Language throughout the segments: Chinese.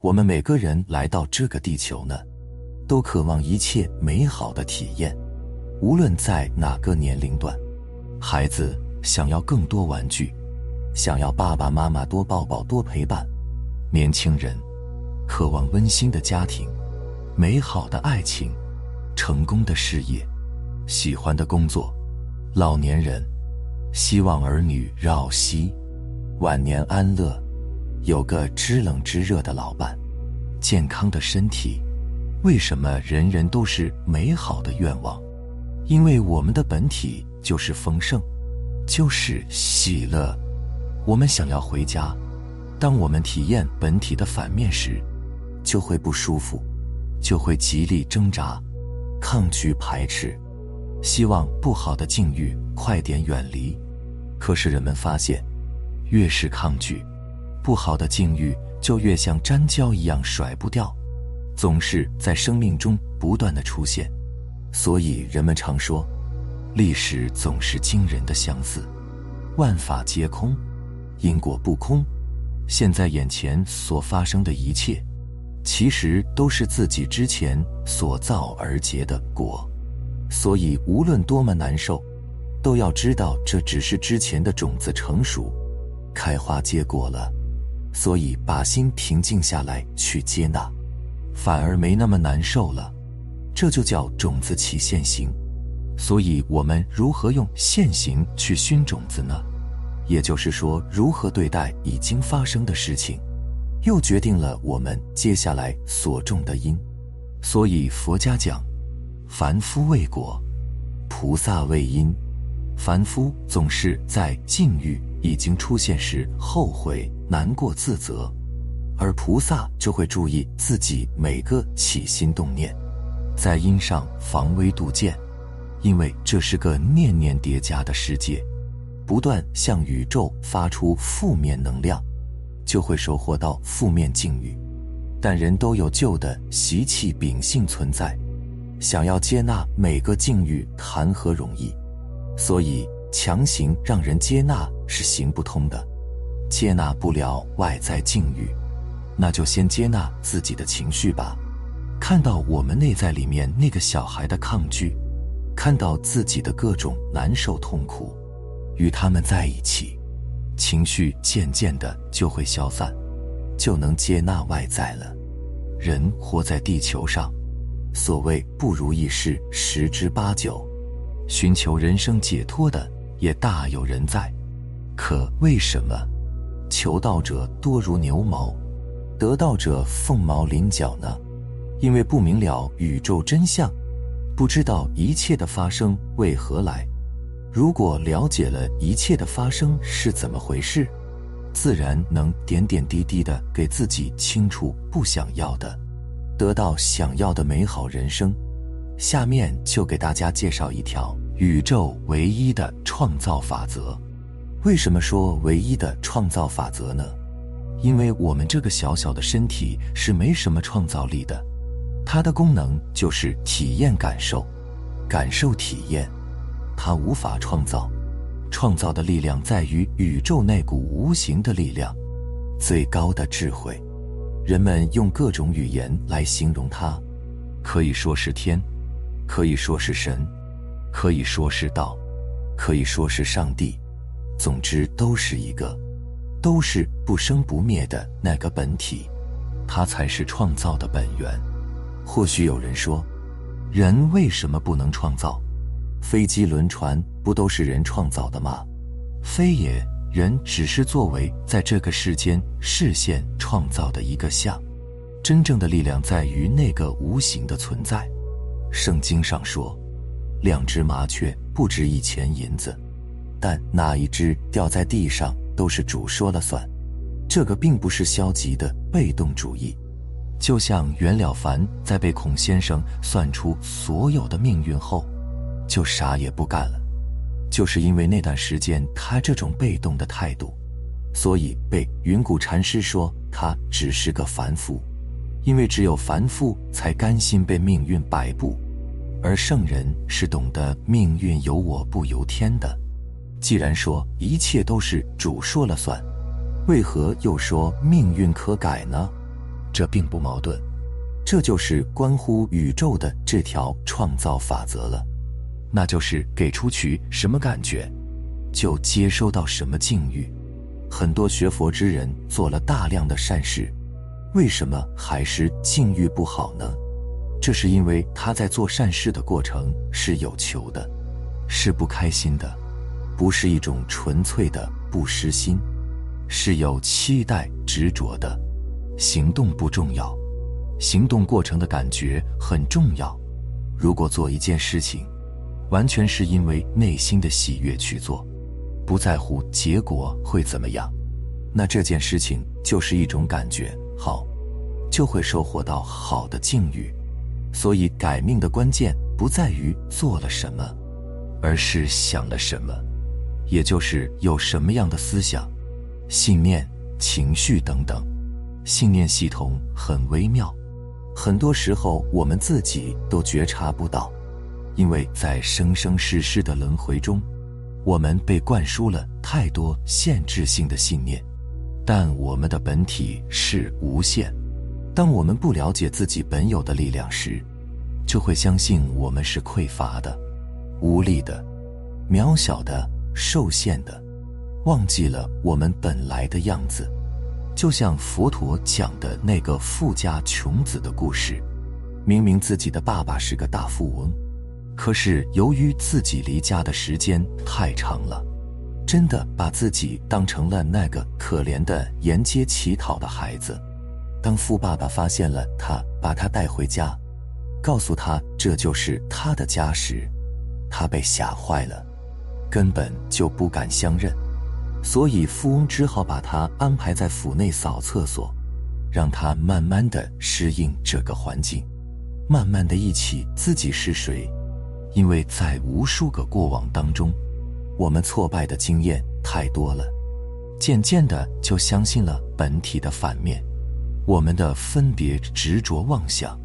我们每个人来到这个地球呢，都渴望一切美好的体验，无论在哪个年龄段。孩子想要更多玩具，想要爸爸妈妈多抱抱、多陪伴；年轻人渴望温馨的家庭、美好的爱情、成功的事业、喜欢的工作；老年人希望儿女绕膝、晚年安乐。有个知冷知热的老伴，健康的身体，为什么人人都是美好的愿望？因为我们的本体就是丰盛，就是喜乐。我们想要回家，当我们体验本体的反面时，就会不舒服，就会极力挣扎、抗拒、排斥，希望不好的境遇快点远离。可是人们发现，越是抗拒。不好的境遇就越像粘胶一样甩不掉，总是在生命中不断的出现，所以人们常说，历史总是惊人的相似，万法皆空，因果不空。现在眼前所发生的一切，其实都是自己之前所造而结的果，所以无论多么难受，都要知道这只是之前的种子成熟，开花结果了。所以，把心平静下来去接纳，反而没那么难受了。这就叫种子起现行。所以，我们如何用现行去熏种子呢？也就是说，如何对待已经发生的事情，又决定了我们接下来所种的因。所以，佛家讲，凡夫为果，菩萨为因。凡夫总是在境遇已经出现时后悔。难过自责，而菩萨就会注意自己每个起心动念，在因上防微杜渐，因为这是个念念叠加的世界，不断向宇宙发出负面能量，就会收获到负面境遇。但人都有旧的习气秉性存在，想要接纳每个境遇，谈何容易？所以强行让人接纳是行不通的。接纳不了外在境遇，那就先接纳自己的情绪吧。看到我们内在里面那个小孩的抗拒，看到自己的各种难受痛苦，与他们在一起，情绪渐渐的就会消散，就能接纳外在了。人活在地球上，所谓不如意事十之八九，寻求人生解脱的也大有人在。可为什么？求道者多如牛毛，得道者凤毛麟角呢？因为不明了宇宙真相，不知道一切的发生为何来。如果了解了一切的发生是怎么回事，自然能点点滴滴的给自己清除不想要的，得到想要的美好人生。下面就给大家介绍一条宇宙唯一的创造法则。为什么说唯一的创造法则呢？因为我们这个小小的身体是没什么创造力的，它的功能就是体验感受，感受体验，它无法创造。创造的力量在于宇宙那股无形的力量，最高的智慧。人们用各种语言来形容它，可以说是天，可以说是神，可以说是道，可以说是上帝。总之，都是一个，都是不生不灭的那个本体，它才是创造的本源。或许有人说，人为什么不能创造？飞机、轮船不都是人创造的吗？非也，人只是作为在这个世间视线创造的一个像。真正的力量在于那个无形的存在。圣经上说，两只麻雀不值一钱银子。但哪一只掉在地上都是主说了算，这个并不是消极的被动主义。就像袁了凡在被孔先生算出所有的命运后，就啥也不干了，就是因为那段时间他这种被动的态度，所以被云谷禅师说他只是个凡夫，因为只有凡夫才甘心被命运摆布，而圣人是懂得命运由我不由天的。既然说一切都是主说了算，为何又说命运可改呢？这并不矛盾。这就是关乎宇宙的这条创造法则了，那就是给出去什么感觉，就接收到什么境遇。很多学佛之人做了大量的善事，为什么还是境遇不好呢？这是因为他在做善事的过程是有求的，是不开心的，不是一种纯粹的不失心，是有期待执着的。行动不重要。行动过程的感觉很重要。如果做一件事情，完全是因为内心的喜悦去做，不在乎结果会怎么样，那这件事情就是一种感觉好，就会收获到好的境遇。所以改命的关键不在于做了什么，而是想了什么，也就是有什么样的思想、信念、情绪等等。信念系统很微妙。很多时候，我们自己都觉察不到，因为在生生世世的轮回中，我们被灌输了太多限制性的信念。但我们的本体是无限。当我们不了解自己本有的力量时，就会相信我们是匮乏的、无力的、渺小的、受限的，忘记了我们本来的样子。就像佛陀讲的那个富家穷子的故事，明明自己的爸爸是个大富翁，可是由于自己离家的时间太长了，真的把自己当成了那个可怜的沿街乞讨的孩子。当富爸爸发现了他，把他带回家，告诉他这就是他的家时，他被吓坏了，根本就不敢相认。所以，富翁只好把他安排在府内扫厕所，让他慢慢的适应这个环境，慢慢的忆起自己是谁。因为在无数个过往当中，我们挫败的经验太多了，渐渐的就相信了本体的反面。我们的分别执着妄想，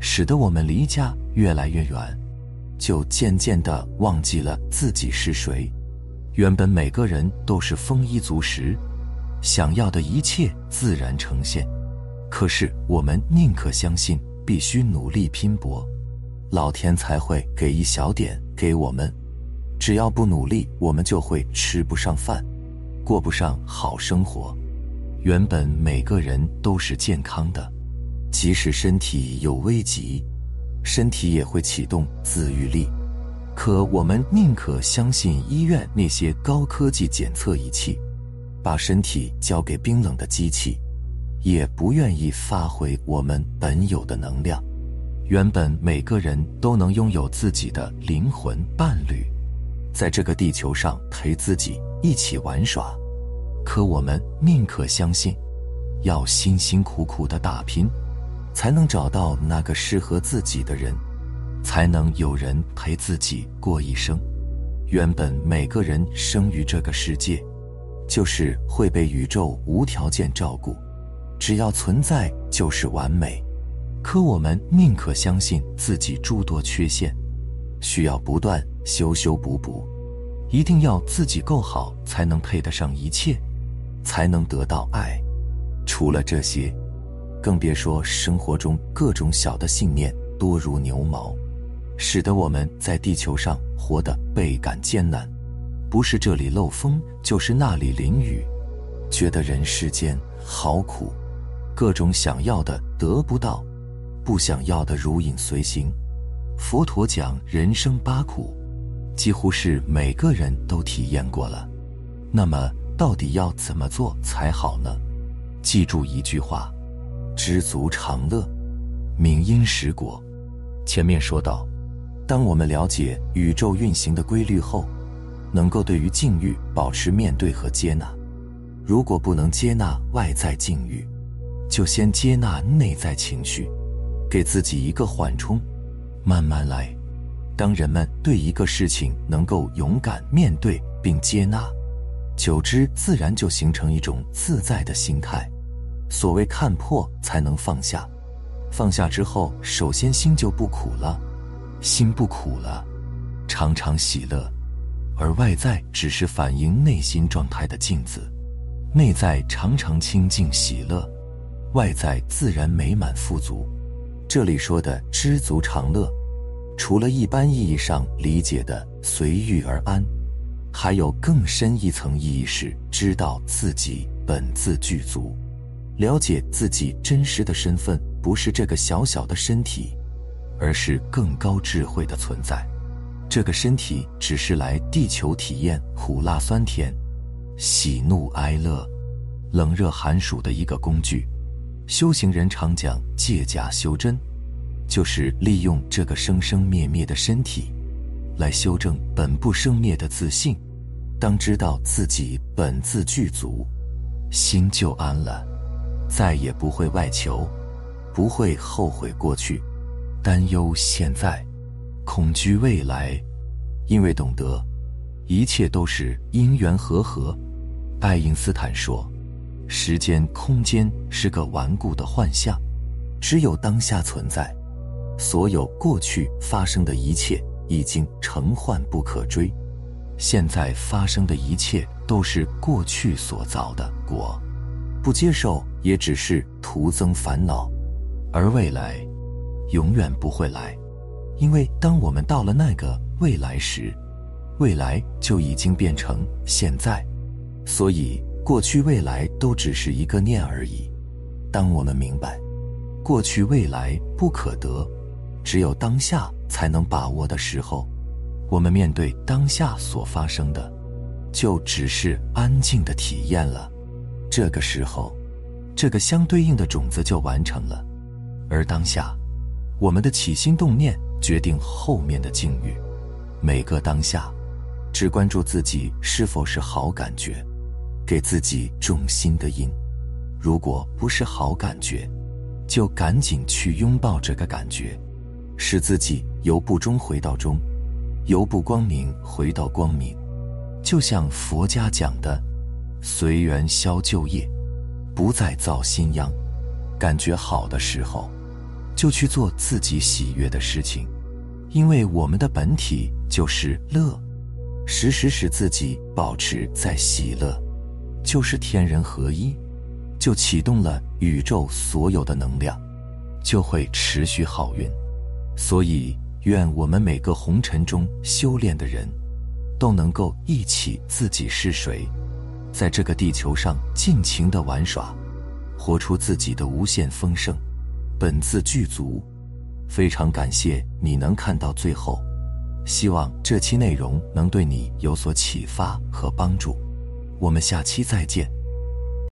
使得我们离家越来越远，就渐渐的忘记了自己是谁。原本每个人都是丰衣足食，想要的一切自然呈现。可是我们宁可相信必须努力拼搏，老天才会给一小点给我们。只要不努力，我们就会吃不上饭，过不上好生活。原本每个人都是健康的，即使身体有危急，身体也会启动自愈力。可我们宁可相信医院那些高科技检测仪器，把身体交给冰冷的机器，也不愿意发挥我们本有的能量。原本每个人都能拥有自己的灵魂伴侣，在这个地球上陪自己一起玩耍。可我们宁可相信，要辛辛苦苦的打拼，才能找到那个适合自己的人。才能有人陪自己过一生。原本每个人生于这个世界，就是会被宇宙无条件照顾，只要存在就是完美。可我们宁可相信自己诸多缺陷，需要不断修修补补，一定要自己够好才能配得上一切，才能得到爱。除了这些，更别说生活中各种小的信念多如牛毛。使得我们在地球上活得倍感艰难，不是这里漏风，就是那里淋雨，觉得人世间好苦，各种想要的得不到，不想要的如影随形。佛陀讲人生八苦，几乎是每个人都体验过了。那么，到底要怎么做才好呢？记住一句话：知足常乐，明因实果。前面说到。当我们了解宇宙运行的规律后，能够对于境遇保持面对和接纳。如果不能接纳外在境遇，就先接纳内在情绪，给自己一个缓冲，慢慢来。当人们对一个事情能够勇敢面对并接纳，久之自然就形成一种自在的心态。所谓看破才能放下，放下之后，首先心就不苦了。心不苦了，常常喜乐，而外在只是反映内心状态的镜子。内在常常清净喜乐，外在自然美满富足。这里说的知足常乐，除了一般意义上理解的随遇而安，还有更深一层意义是知道自己本自具足，了解自己真实的身份不是这个小小的身体，而是更高智慧的存在。这个身体只是来地球体验苦辣酸甜、喜怒哀乐、冷热寒暑的一个工具。修行人常讲借假修真，就是利用这个生生灭灭的身体，来修正本不生灭的自信。当知道自己本自具足，心就安了，再也不会外求，不会后悔过去，担忧现在。恐惧未来，因为懂得一切都是因缘和合。爱因斯坦说：“时间、空间是个顽固的幻象，只有当下存在。所有过去发生的一切已经成幻不可追，现在发生的一切都是过去所造的果，不接受也只是徒增烦恼。而未来，永远不会来。”因为当我们到了那个未来时，未来就已经变成现在，所以过去、未来都只是一个念而已。当我们明白过去、未来不可得，只有当下才能把握的时候，我们面对当下所发生的，就只是安静的体验了。这个时候，这个相对应的种子就完成了，而当下，我们的起心动念。决定后面的境遇，每个当下，只关注自己是否是好感觉，给自己种心的因。如果不是好感觉，就赶紧去拥抱这个感觉，使自己由不中回到中，由不光明回到光明。就像佛家讲的，随缘消旧业，不再造新殃。感觉好的时候，就去做自己喜悦的事情。因为我们的本体就是乐，时时使自己保持在喜乐，就是天人合一，就启动了宇宙所有的能量，就会持续好运。所以，愿我们每个红尘中修炼的人，都能够忆起自己是谁，在这个地球上尽情的玩耍，活出自己的无限丰盛，本自具足。非常感谢你能看到最后，希望这期内容能对你有所启发和帮助。我们下期再见。